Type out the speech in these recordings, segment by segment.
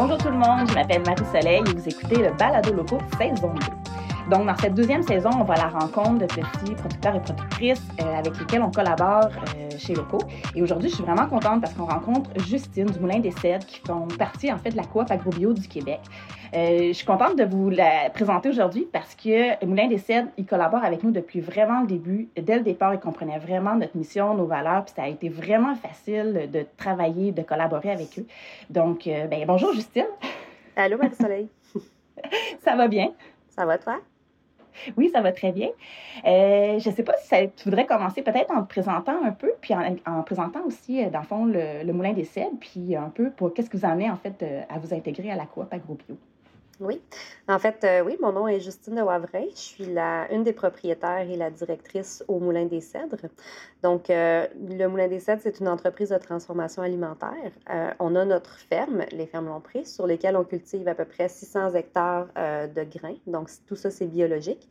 Bonjour tout le monde, je m'appelle Marie-Soleil et vous écoutez le Balado Loco saison 2. Donc, dans cette deuxième saison, on va à la rencontre de petits producteurs et productrices euh, avec lesquels on collabore euh, chez Loco. Et aujourd'hui, je suis vraiment contente parce qu'on rencontre Justine du Moulin des Cèdres qui font partie en fait de la coop agrobio du Québec. Euh, je suis contente de vous la présenter aujourd'hui parce que Moulin des Cèdres, il collabore avec nous depuis vraiment le début. Dès le départ, il comprenait vraiment notre mission, nos valeurs, puis ça a été vraiment facile de travailler, de collaborer avec eux. Donc, ben, bonjour Justine. Allô Marie-Soleil. ça va bien? Ça va toi? Oui, ça va très bien. Euh, je ne sais pas si tu voudrais commencer peut-être en te présentant un peu, puis en, présentant aussi, euh, dans le fond, le, Moulin des Cèdres, puis un peu pour qu'est-ce que vous en en fait euh, à vous intégrer à la coop AgroBio. Oui. En fait, euh, oui, mon nom est Justine de Wavray. Je suis la, une des propriétaires et la directrice au Moulin des Cèdres. Donc, euh, le Moulin des Cèdres, c'est une entreprise de transformation alimentaire. Euh, on a notre ferme, les fermes Lompré, sur lesquelles on cultive à peu près 600 hectares de grains. Donc, tout ça, c'est biologique.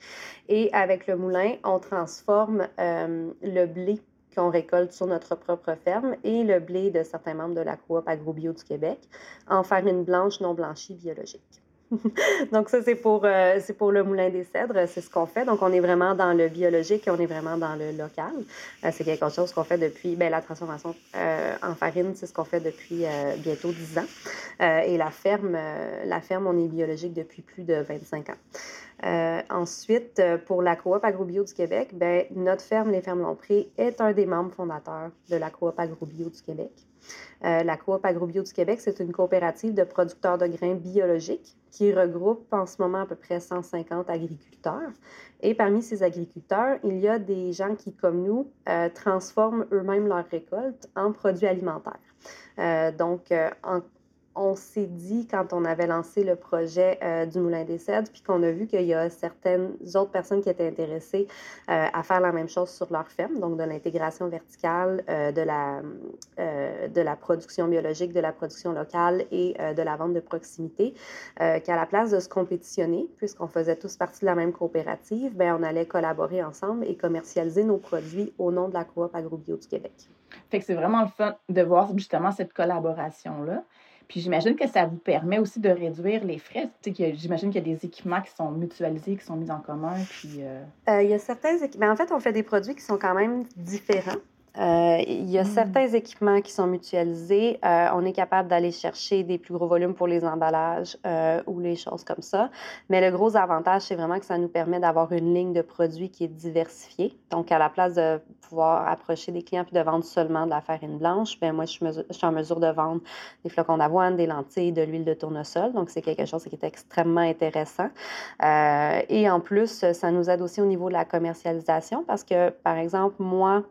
Et avec le moulin, on transforme le blé qu'on récolte sur notre propre ferme et le blé de certains membres de la coop AgroBio du Québec en farine blanche non blanchie biologique. Donc ça, c'est pour, euh, pour le Moulin des Cèdres, c'est ce qu'on fait. Donc on est vraiment dans le biologique et on est vraiment dans le local. Euh, c'est quelque chose qu'on fait depuis, ben, la transformation euh, en farine, c'est ce qu'on fait depuis bientôt 10 ans. et la ferme, la ferme, on est biologique depuis plus de 25 ans. ensuite, pour la coop AgroBio du Québec, ben, notre ferme, les Fermes Lompré, est un des membres fondateurs de la coop AgroBio du Québec. La Coop AgroBio du Québec, c'est une coopérative de producteurs de grains biologiques qui regroupe en ce moment à peu près 150 agriculteurs. Et parmi ces agriculteurs, il y a des gens qui, comme nous, euh, transforment eux-mêmes leurs récoltes en produits alimentaires. Euh, donc, en on s'est dit quand on avait lancé le projet euh, du Moulin des Cèdres, puis qu'on a vu qu'il y a certaines autres personnes qui étaient intéressées euh, à faire la même chose sur leur ferme, donc de l'intégration verticale, euh, de, la, de la production biologique, de la production locale et de la vente de proximité, qu'à la place de se compétitionner, puisqu'on faisait tous partie de la même coopérative, bien, on allait collaborer ensemble et commercialiser nos produits au nom de la coop AgroBio du Québec. Fait que c'est vraiment le fun de voir justement cette collaboration-là. Puis j'imagine que ça vous permet aussi de réduire les frais. J'imagine qu'il y a des équipements qui sont mutualisés, qui sont mis en commun. Puis, euh, euh, il y a certains équipements. En fait, on fait des produits qui sont quand même différents. Euh, il y a hmm. certains équipements qui sont mutualisés. Euh, on est capable d'aller chercher des plus gros volumes pour les emballages euh, ou les choses comme ça. Mais le gros avantage, c'est vraiment que ça nous permet d'avoir une ligne de produits qui est diversifiée. Donc, à la place de pouvoir approcher des clients puis de vendre seulement de la farine blanche, ben moi, je suis, en mesure de vendre des flocons d'avoine, des lentilles, de l'huile de tournesol. Donc, c'est quelque chose qui est extrêmement intéressant. et en plus, ça nous aide aussi au niveau de la commercialisation parce que, par exemple, moi,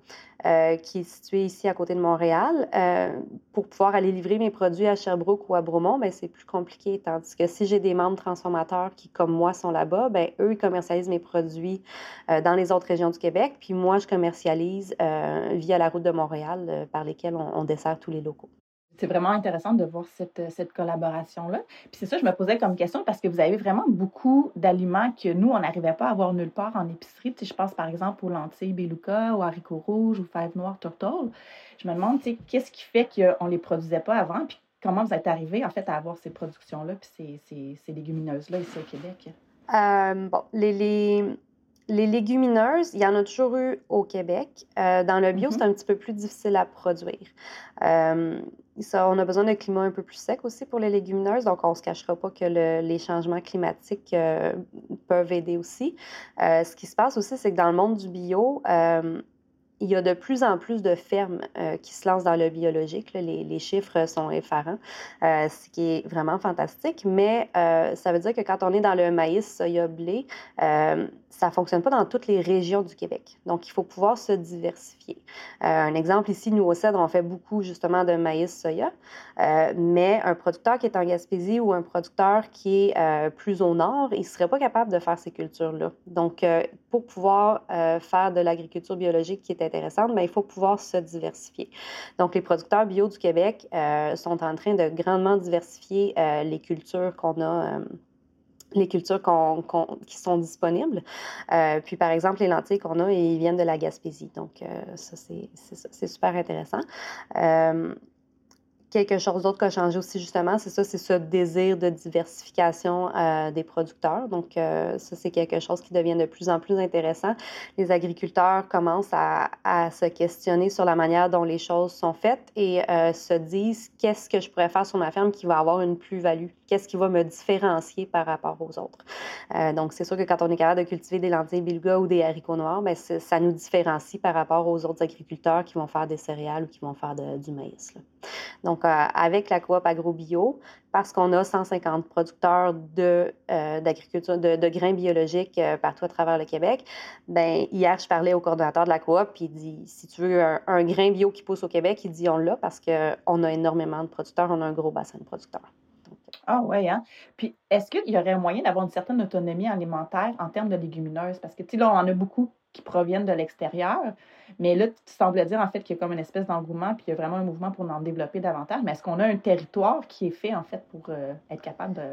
euh, qui est situé ici à côté de Montréal. Euh, pour pouvoir aller livrer mes produits à Sherbrooke ou à Bromont, ben, c'est plus compliqué. Tandis que si j'ai des membres transformateurs qui, comme moi, sont là-bas, ben, eux, ils commercialisent mes produits euh, dans les autres régions du Québec. Puis moi, je commercialise via la route de Montréal par lesquelles on dessert tous les locaux c'est vraiment intéressant de voir cette, cette collaboration-là. Puis c'est ça, je me posais comme question parce que vous avez vraiment beaucoup d'aliments que nous, on n'arrivait pas à avoir nulle part en épicerie. Tu sais, je pense par exemple aux lentilles beluga, aux haricots rouges, aux fèves noires turtle. Je me demande, tu sais, qu'est-ce qui fait qu'on ne les produisait pas avant, puis comment vous êtes arrivé en fait à avoir ces productions-là, puis ces, ces, ces légumineuses-là ici au Québec? Euh, bon, les, les, les légumineuses, il y en a toujours eu au Québec. Euh, dans le bio, mm-hmm. c'est un petit peu plus difficile à produire. Euh, on a besoin d'un climat un peu plus sec aussi pour les légumineuses, donc on ne se cachera pas que les changements climatiques euh, peuvent aider aussi. ce qui se passe aussi, c'est que dans le monde du bio, il y a de plus en plus de fermes euh, qui se lancent dans le biologique. Les, chiffres sont effarants, euh, ce qui est vraiment fantastique. Mais euh, ça veut dire que quand on est dans le maïs, soya, blé, ça ne fonctionne pas dans toutes les régions du Québec. Donc, il faut pouvoir se diversifier. un exemple ici, nous, au Cèdre, on fait beaucoup justement de maïs, soya. mais un producteur qui est en Gaspésie ou un producteur qui est plus au nord, il ne serait pas capable de faire ces cultures-là. Donc, pour pouvoir faire de l'agriculture biologique qui est intéressante, mais il faut pouvoir se diversifier. Donc, les producteurs bio du Québec euh, sont en train de grandement diversifier euh, les cultures qu'on a. Euh, les cultures qui sont disponibles. puis, par exemple, les lentilles qu'on a, ils viennent de la Gaspésie. Donc, ça, c'est super intéressant quelque chose d'autre qui a changé aussi, justement, c'est ça, c'est ce désir de diversification euh, des producteurs. Donc, euh, ça, c'est quelque chose qui devient de plus en plus intéressant. Les agriculteurs commencent à, à se questionner sur la manière dont les choses sont faites et euh, se disent qu'est-ce que je pourrais faire sur ma ferme qui va avoir une plus-value, qu'est-ce qui va me différencier par rapport aux autres. donc, c'est sûr que quand on est capable de cultiver des lentilles bilga ou des haricots noirs, bien, ça nous différencie par rapport aux autres agriculteurs qui vont faire des céréales ou qui vont faire du maïs. Donc, euh, avec la coop AgroBio, parce qu'on a 150 producteurs de, euh, d'agriculture, de, grains biologiques euh, partout à travers le Québec, ben hier, je parlais au coordonnateur de la coop, puis il dit si tu veux un, grain bio qui pousse au Québec, il dit on l'a parce qu'on a énormément de producteurs, on a un gros bassin de producteurs. Ah oui, hein? Puis est-ce qu'il y aurait un moyen d'avoir une certaine autonomie alimentaire en termes de légumineuses? Parce que, tu sais, là, on en a beaucoup qui proviennent de l'extérieur. Mais là, tu sembles dire en fait qu'il y a comme une espèce d'engouement, puis il y a vraiment un mouvement pour en développer davantage. Mais est-ce qu'on a un territoire qui est fait en fait pour euh, être capable de.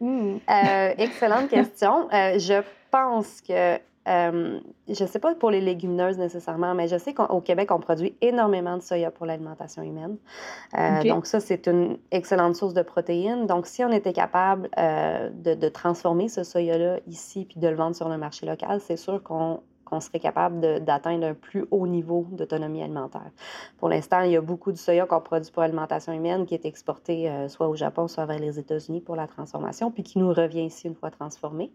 Hmm. Euh, excellente question. Euh, je pense que je ne sais pas pour les légumineuses nécessairement, mais je sais qu'au Québec, on produit énormément de soya pour l'alimentation humaine. Donc ça, c'est une excellente source de protéines. Donc si on était capable de, de, transformer ce soya-là ici puis de le vendre sur le marché local, c'est sûr qu'on on serait capable d'atteindre un plus haut niveau d'autonomie alimentaire. Pour l'instant, il y a beaucoup de soya qu'on produit pour l'alimentation humaine qui est exporté euh, soit au Japon, soit vers les États-Unis pour la transformation, puis qui nous revient ici une fois transformé.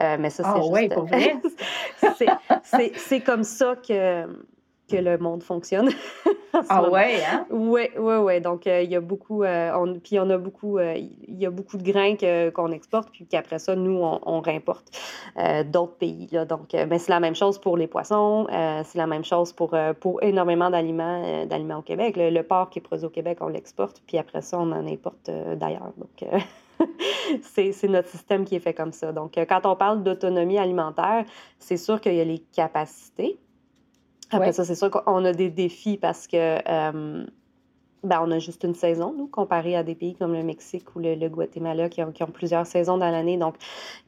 Euh, mais ça, c'est ah, juste... pour vrai? c'est comme ça que que le monde fonctionne. ah ouais, hein? Oui, oui, oui. Donc, euh, il y a beaucoup, euh, on, puis on a beaucoup, euh, il y a beaucoup de grains qu'on exporte, puis qu'après ça, nous, on, on réimporte d'autres pays. Là. Donc, ben, c'est la même chose pour les poissons, c'est la même chose pour, pour énormément d'aliments, d'aliments au Québec. Le, porc qui est produit au Québec, on l'exporte, puis après ça, on en importe d'ailleurs. Donc, c'est notre système qui est fait comme ça. Donc, quand on parle d'autonomie alimentaire, c'est sûr qu'il y a les capacités, après ça, c'est sûr qu'on a des défis parce que euh, ben, on a juste une saison, nous, comparé à des pays comme le Mexique ou le, Guatemala qui ont, plusieurs saisons dans l'année. Donc,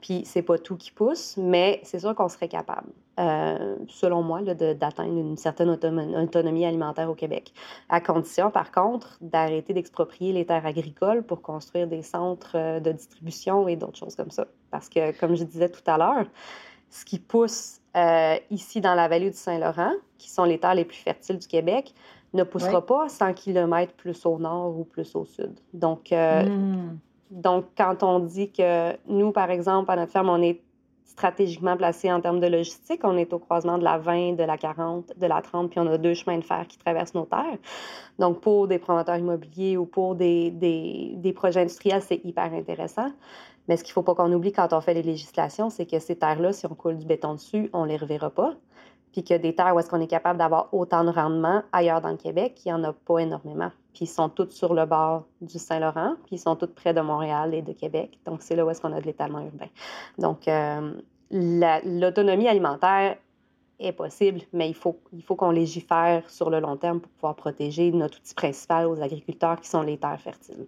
puis c'est pas tout qui pousse, mais c'est sûr qu'on serait capable, euh, selon moi, d'atteindre une certaine autonomie, alimentaire au Québec. À condition, par contre, d'arrêter d'exproprier les terres agricoles pour construire des centres euh, de distribution et d'autres choses comme ça. Parce que, comme je disais tout à l'heure, ce qui pousse euh, ici dans la vallée du Saint-Laurent, qui sont les terres les plus fertiles du Québec, ne poussera pas 100 km plus au nord ou plus au sud. Donc, euh, hmm. donc, quand on dit que nous, par exemple, à notre ferme, on est stratégiquement placé en termes de logistique, on est au croisement de la 20, de la 40, de la 30, puis on a deux chemins de fer qui traversent nos terres. Donc, pour des promoteurs immobiliers ou pour des, des, des projets industriels, c'est hyper intéressant. Mais ce qu'il ne faut pas qu'on oublie quand on fait les législations, c'est que ces terres-là, si on coule du béton dessus, on ne les reverra pas. Puis que des terres où est-ce qu'on est capable d'avoir autant de rendement ailleurs dans le Québec, il n'y en a pas énormément. Puis ils sont toutes sur le bord du Saint-Laurent, puis ils sont toutes près de Montréal et de Québec. Donc c'est là où est-ce qu'on a de l'étalement urbain. Donc euh, l'autonomie alimentaire est possible, mais il faut, il faut qu'on légifère sur le long terme pour pouvoir protéger notre outil principal aux agriculteurs qui sont les terres fertiles.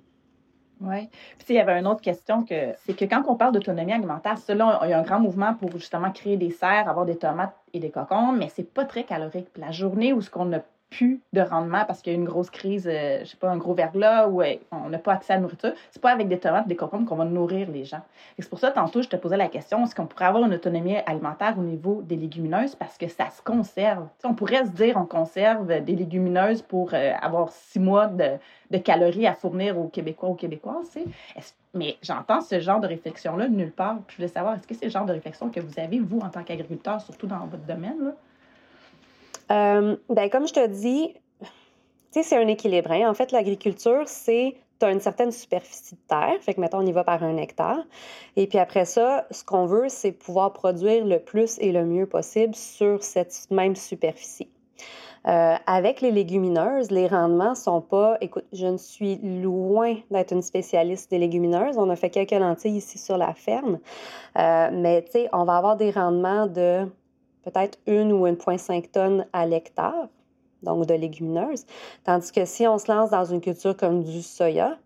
Oui. Puis il y avait une autre question que c'est que quand on parle d'autonomie alimentaire, cela, il y a un grand mouvement pour justement créer des serres, avoir des tomates et des cocons, mais c'est pas très calorique. Puis la journée où ce qu'on a plus de rendement parce qu'il y a une grosse crise, euh, je sais pas, un gros verglas où on n'a pas accès à la nourriture, c'est pas avec des tomates, des concombres qu'on va nourrir les gens. C'est pour ça, tantôt, je te posais la question, est-ce qu'on pourrait avoir une autonomie alimentaire au niveau des légumineuses parce que ça se conserve? on pourrait se dire on conserve des légumineuses pour euh, avoir six mois de, de, calories à fournir aux Québécois, aux Québécoises. Mais j'entends ce genre de réflexion-là nulle part. je voulais savoir, est-ce que c'est le genre de réflexion que vous avez, vous, en tant qu'agriculteur, surtout dans votre domaine? Là? Euh, ben, comme je te dis, c'est un équilibre. Hein. En fait, l'agriculture, c'est tu as une certaine superficie de terre, fait que mettons, on y va par un hectare. Et puis après ça, ce qu'on veut, c'est pouvoir produire le plus et le mieux possible sur cette même superficie. Euh, avec les légumineuses, les rendements sont pas. Écoute, je ne suis loin d'être une spécialiste des légumineuses. On a fait quelques lentilles ici sur la ferme, euh, mais tu sais, on va avoir des rendements de peut-être une ou 1,5 tonnes à l'hectare. donc de légumineuses. Tandis que si on se lance dans une culture comme du soya,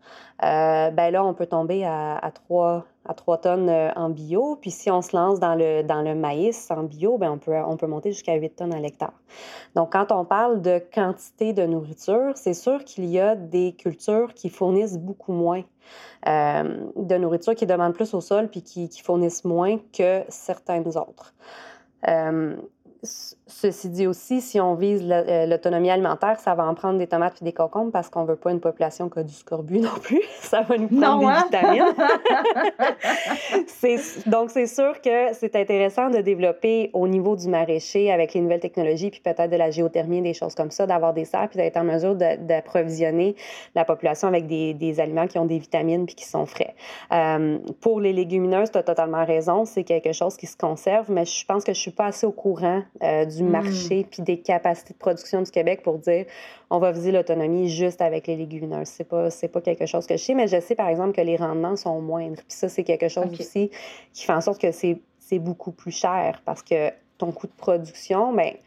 euh, ben là, on peut tomber à, à 3, à 3 tonnes euh, en bio. Puis si on se lance dans le, dans le maïs en bio, ben on, peut, on peut monter jusqu'à 8 tonnes à l'hectare. Donc, quand on parle de quantité de nourriture, c'est sûr qu'il y a des cultures qui fournissent beaucoup moins euh, de nourriture, qui demandent plus au sol, puis qui, qui fournissent moins que certaines autres. Euh, Ceci dit aussi, si on vise euh, l'autonomie alimentaire, ça va en prendre des tomates et des concombres parce qu'on veut pas une population qui a du scorbut non plus. Ça va nous prendre des hein? vitamines. donc, c'est sûr que c'est intéressant de développer au niveau du maraîcher avec les nouvelles technologies, puis peut-être de la géothermie, des choses comme ça, d'avoir des serres, puis d'être en mesure d'approvisionner la population avec des, des, aliments qui ont des vitamines puis qui sont frais. Euh, pour les légumineuses, tu as totalement raison, c'est quelque chose qui se conserve, mais je pense que je suis pas assez au courant euh, du marché mm. puis des capacités de production du Québec pour dire on va viser l'autonomie juste avec les légumineuses. C'est pas c'est pas quelque chose que je sais, mais je sais par exemple que les rendements sont moindres. Puis ça c'est quelque chose aussi qui fait en sorte que c'est beaucoup plus cher parce que ton coût de production, ben tu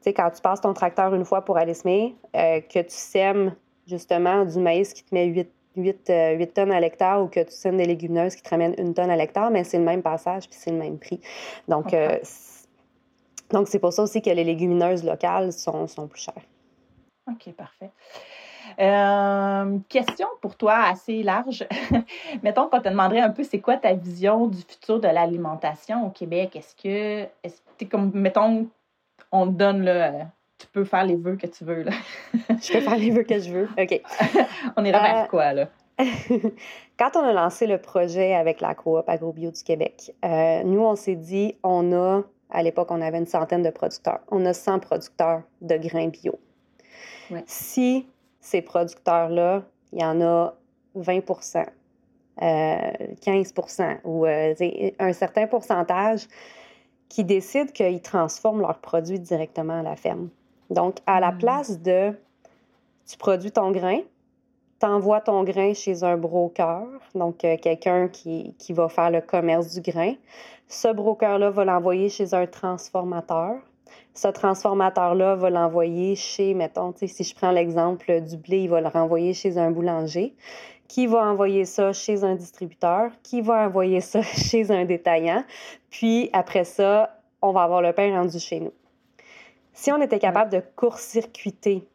sais quand tu passes ton tracteur une fois pour aller semer, euh, que tu sèmes justement du maïs qui te met 8 8, euh, tonnes à l'hectare ou que tu sèmes des légumineuses qui te ramènent une tonne à l'hectare, mais c'est le même passage puis c'est le même prix. Donc, euh, donc, c'est pour ça aussi que les légumineuses locales sont, sont plus chères. OK, parfait. Euh, question pour toi assez large. Mettons qu'on te demanderait un peu c'est quoi ta vision du futur de l'alimentation au Québec? Est-ce que, est comme, mettons, on te donne le. Tu peux faire les vœux que tu veux. Là. je peux faire les vœux que je veux. OK. on est vers euh, quoi, là? Quand on a lancé le projet avec la coop AgroBio du Québec, euh, nous, on s'est dit, on a à l'époque, on avait une centaine de producteurs. On a 100 producteurs de grains bio. Si ces producteurs-là, il y en a 20 15 euh, ou euh, un certain pourcentage qui décident qu'ils transforment leurs produits directement à la ferme. Donc, à la hmm. place de tu produis ton grain, tu envoies ton grain chez un broker, donc euh, quelqu'un qui, qui, va faire le commerce du grain. Ce broker-là va l'envoyer chez un transformateur. Ce transformateur-là va l'envoyer chez, mettons, si je prends l'exemple du blé, il va le renvoyer chez un boulanger, qui va envoyer ça chez un distributeur, qui va envoyer ça chez un détaillant. Puis après ça, on va avoir le pain rendu chez nous. Si on était capable de court-circuiter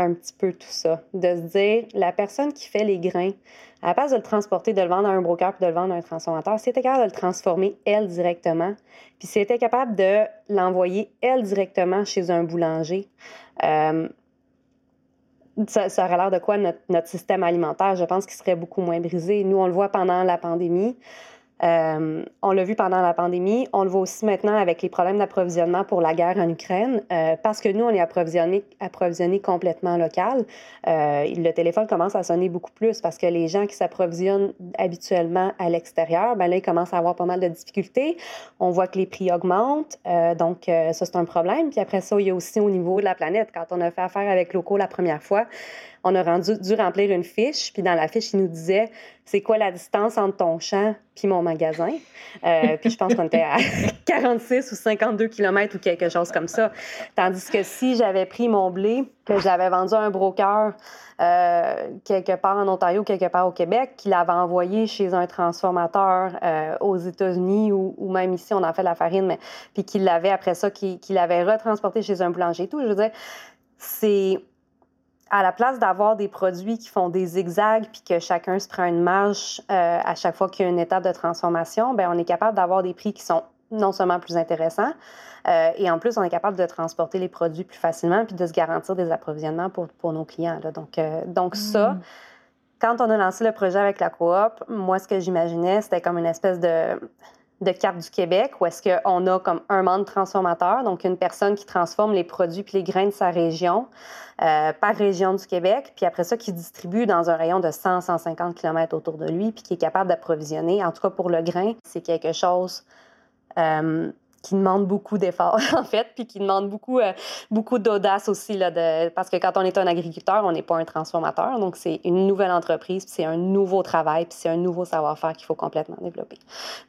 un petit peu tout ça. De se dire, la personne qui fait les grains, à la place de le transporter, de le vendre à un broker puis de le vendre à un transformateur, si était capable de le transformer elle directement, puis si était capable de l'envoyer elle directement chez un boulanger, euh, ça, ça, aurait l'air de quoi notre, notre système alimentaire? Je pense qu'il serait beaucoup moins brisé. Nous, on le voit pendant la pandémie. Euh, on l'a vu pendant la pandémie. On le voit aussi maintenant avec les problèmes d'approvisionnement pour la guerre en Ukraine, euh, parce que nous, on est approvisionné, complètement local. Euh, le téléphone commence à sonner beaucoup plus parce que les gens qui s'approvisionnent habituellement à l'extérieur, ben là, ils commencent à avoir pas mal de difficultés. On voit que les prix augmentent. donc, ça, c'est un problème. Puis après ça, il y a aussi au niveau de la planète. Quand on a fait affaire avec Loco la première fois, on a rendu, dû remplir une fiche, puis dans la fiche, il nous disait c'est quoi la distance entre ton champ puis mon magasin? Euh, puis je pense qu'on était à 46 ou 52 km ou quelque chose comme ça. Tandis que si j'avais pris mon blé, que j'avais vendu à un broker euh, quelque part en Ontario, quelque part au Québec, qu'il avait envoyé chez un transformateur euh, aux États-Unis ou, même ici, on a fait la farine, mais puis qu'il l'avait après ça, qu'il l'avait retransporté chez un boulanger et tout. Je veux dire, c'est à la place d'avoir des produits qui font des zigzags puis que chacun se prend une marge euh, à chaque fois qu'il y a une étape de transformation, ben on est capable d'avoir des prix qui sont non seulement plus intéressants, euh, et en plus, on est capable de transporter les produits plus facilement puis de se garantir des approvisionnements pour, pour nos clients. Là. Donc, euh, donc ça, mm. quand on a lancé le projet avec la coop, moi, ce que j'imaginais, c'était comme une espèce de de carte du Québec où est-ce qu'on a comme un membre transformateur, donc une personne qui transforme les produits puis les grains de sa région euh, par région du Québec, puis après ça, qui distribue dans un rayon de 100-150 km autour de lui, puis qui est capable d'approvisionner. En tout cas, pour le grain, c'est quelque chose euh, qui demande beaucoup d'efforts, en fait, puis qui demande beaucoup, euh, beaucoup d'audace aussi, là, parce que quand on est un agriculteur, on n'est pas un transformateur, donc c'est une nouvelle entreprise, puis c'est un nouveau travail, puis c'est un nouveau savoir-faire qu'il faut complètement développer.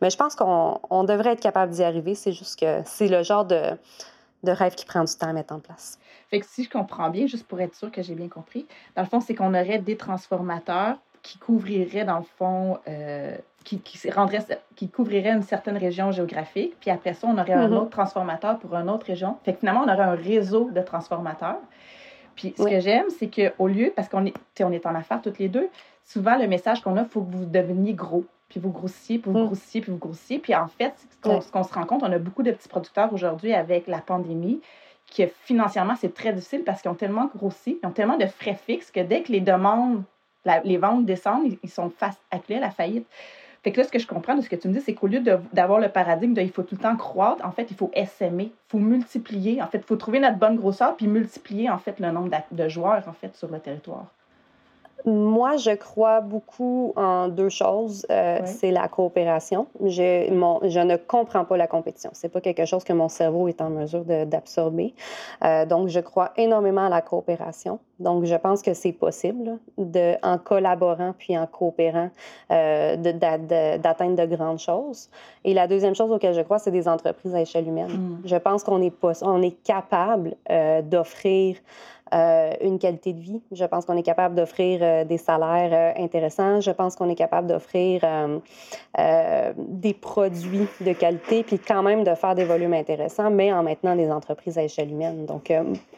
Mais je pense qu'on on devrait être capable d'y arriver, c'est juste que c'est le genre de de rêve qui prend du temps à mettre en place. Fait que si je comprends bien, juste pour être sûr que j'ai bien compris, dans le fond, c'est qu'on aurait des transformateurs qui couvriraient, dans le fond, euh, qui, qui, rendrait, qui couvrirait une certaine région géographique. Puis après ça, on aurait un mm-hmm. autre transformateur pour une autre région. Fait que finalement, on aurait un réseau de transformateurs. Puis ce que j'aime, c'est qu'au lieu, parce qu'on est, on est en affaires toutes les deux, souvent le message qu'on a, il faut que vous deveniez gros. Puis vous grossiez, puis vous mm. grossiez, puis vous grossiez. Puis en fait, ce qu'on se rend compte, on a beaucoup de petits producteurs aujourd'hui avec la pandémie que financièrement, c'est très difficile parce qu'ils ont tellement grossi, ils ont tellement de frais fixes que dès que les demandes, les ventes descendent, ils, sont face à la faillite. Fait que là, ce que je comprends de ce que tu me dis, c'est qu'au lieu d'avoir le paradigme de il faut tout le temps croître, en fait, il faut essaimer, il faut multiplier. En fait, il faut trouver notre bonne grosseur puis multiplier, en fait, le nombre de joueurs, en fait, sur le territoire. Moi, je crois beaucoup en deux choses. Euh, c'est la coopération. Je, je ne comprends pas la compétition. C'est pas quelque chose que mon cerveau est en mesure d'absorber. Euh, donc, je crois énormément à la coopération. Donc, je pense que c'est possible, de, en collaborant puis en coopérant, euh, d'atteindre de, grandes choses. Et la deuxième chose auquel je crois, c'est des entreprises à échelle humaine. Mm. Je pense qu'on est, on est capable d'offrir euh, une qualité de vie. Je pense qu'on est capable d'offrir euh, des salaires euh, intéressants. Je pense qu'on est capable d'offrir des produits de qualité, puis quand même de faire des volumes intéressants, mais en maintenant des entreprises à échelle humaine. Donc,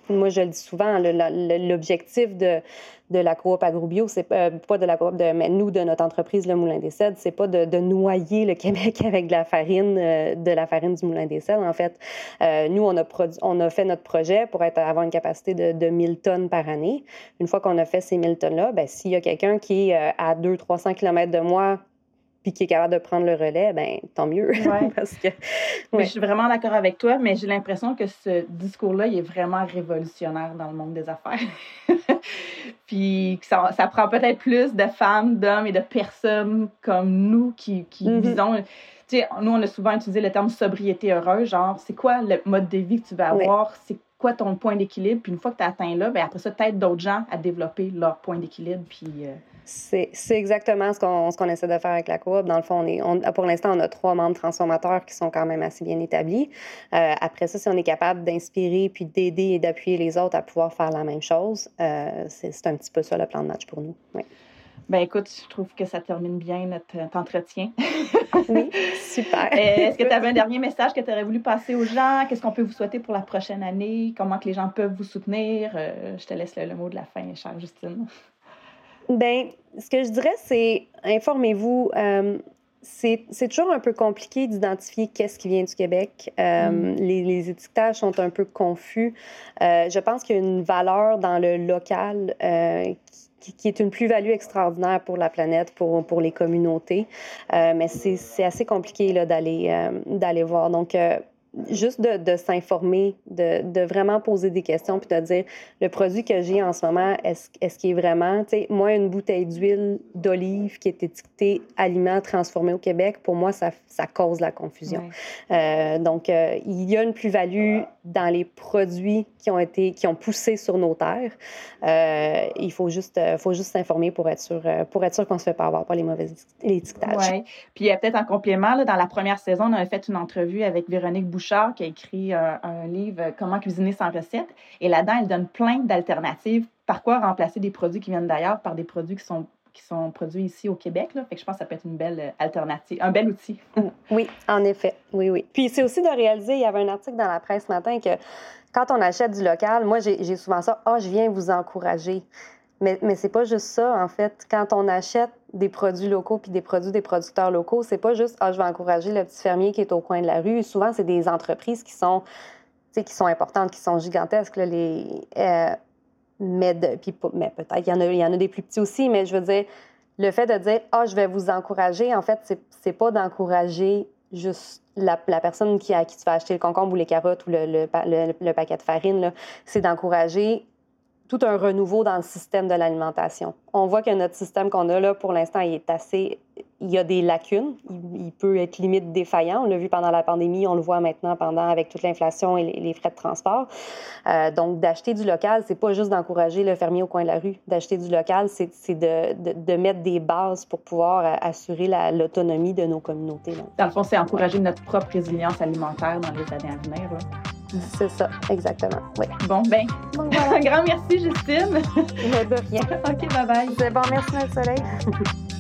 moi, je le dis souvent, l'objectif de, de la coop agrobio, c'est pas de la coop, de, mais nous, de notre entreprise, le Moulin des Cèdres, c'est pas de, noyer le Québec avec de la farine, de la farine du Moulin des Cèdres. En fait, nous, on a, produit, on a fait notre projet pour être, avoir une capacité de, de 1000 tonnes par année. Une fois qu'on a fait ces 1000 tonnes-là, ben, s'il y a quelqu'un qui est euh, à 200-300 km de moi puis qui est capable de prendre le relais, ben tant mieux. Parce que, Je suis vraiment d'accord avec toi, mais j'ai l'impression que ce discours-là, il est vraiment révolutionnaire dans le monde des affaires. puis ça, ça prend peut-être plus de femmes, d'hommes et de personnes comme nous qui, qui mm-hmm. visons nous, on a souvent utilisé le terme sobriété heureuse, genre, c'est quoi le mode de vie que tu vas avoir, c'est quoi ton point d'équilibre, puis une fois que tu as atteint là, ben après ça, peut-être d'autres gens à développer leur point d'équilibre, puis... Euh, c'est exactement ce qu'on qu'on essaie de faire avec la coop. Dans le fond, on est, on, pour l'instant, on a trois membres transformateurs qui sont quand même assez bien établis. Euh, après ça, si on est capable d'inspirer puis d'aider et d'appuyer les autres à pouvoir faire la même chose, euh, c'est un petit peu ça le plan de match pour nous. Oui. Ben écoute, je trouve que ça termine bien notre, entretien. oui, super. Euh, est-ce que tu avais un dernier message que tu aurais voulu passer aux gens? Qu'est-ce qu'on peut vous souhaiter pour la prochaine année? Comment que les gens peuvent vous soutenir? Euh, je te laisse le, mot de la fin, chère Justine. Ben, ce que je dirais, c'est informez-vous. Euh, c'est toujours un peu compliqué d'identifier qu'est-ce qui vient du Québec. Mm. les, les, étiquetages sont un peu confus. je pense qu'il y a une valeur dans le local qui, est une plus-value extraordinaire pour la planète, pour, pour les communautés. Euh, mais c'est assez compliqué d'aller euh, d'aller voir. Donc, euh, juste de, de s'informer, de, de, vraiment poser des questions, puis de dire le produit que j'ai en ce moment, est-ce est qu'il est vraiment, tu sais, moi, une bouteille d'huile d'olive qui est étiquetée aliment transformé au Québec, pour moi, ça, ça cause la confusion. Euh, donc, euh, il y a une plus-value dans les produits qui ont été, qui ont poussé sur nos terres. Euh, il faut juste, faut juste s'informer pour être sûr, pour être sûr qu'on se fait pas avoir par les mauvais étiquetages. Oui. Puis, peut-être en complément, là, dans la première saison, on avait fait une entrevue avec Véronique Boucher qui a écrit euh, un, livre Comment cuisiner sans recette. Et là-dedans, elle donne plein d'alternatives. Par quoi remplacer des produits qui viennent d'ailleurs par des produits qui sont qui sont produits ici au Québec. Là. Fait que je pense que ça peut être une belle euh, alternative, un bel outil. oui, en effet. Oui, oui. Puis c'est aussi de réaliser, il y avait un article dans la presse ce matin que quand on achète du local, moi, j'ai souvent ça, ah, oh, je viens vous encourager. Mais, mais c'est pas juste ça, en fait. Quand on achète des produits locaux puis des produits des producteurs locaux, c'est pas juste ah je vais encourager le petit fermier qui est au coin de la rue. Souvent c'est des entreprises qui sont qui sont importantes, qui sont gigantesques les euh, mais, puis, peut-être il y en a y en a des plus petits aussi, mais je veux dire le fait de dire ah je vais vous encourager en fait c'est pas d'encourager juste la, la, personne qui à qui tu vas acheter le concombre ou les carottes ou le, le, le, le paquet de farine, c'est d'encourager tout un renouveau dans le système de l'alimentation. On voit que notre système qu'on a là, pour l'instant, il est assez... Il y a des lacunes. Il, peut être limite défaillant. On l'a vu pendant la pandémie, on le voit maintenant pendant avec toute l'inflation et les, frais de transport. Euh, donc, d'acheter du local, c'est pas juste d'encourager le fermier au coin de la rue. D'acheter du local, c'est de, mettre des bases pour pouvoir euh, assurer l'autonomie de nos communautés. Dans le fond, c'est encourager notre propre résilience alimentaire dans les années à venir. C'est ça, exactement. Oui. Bon, ben, un grand merci, Justine. Mais de rien. OK, bye-bye. C'est bon, merci, Marie Soleil.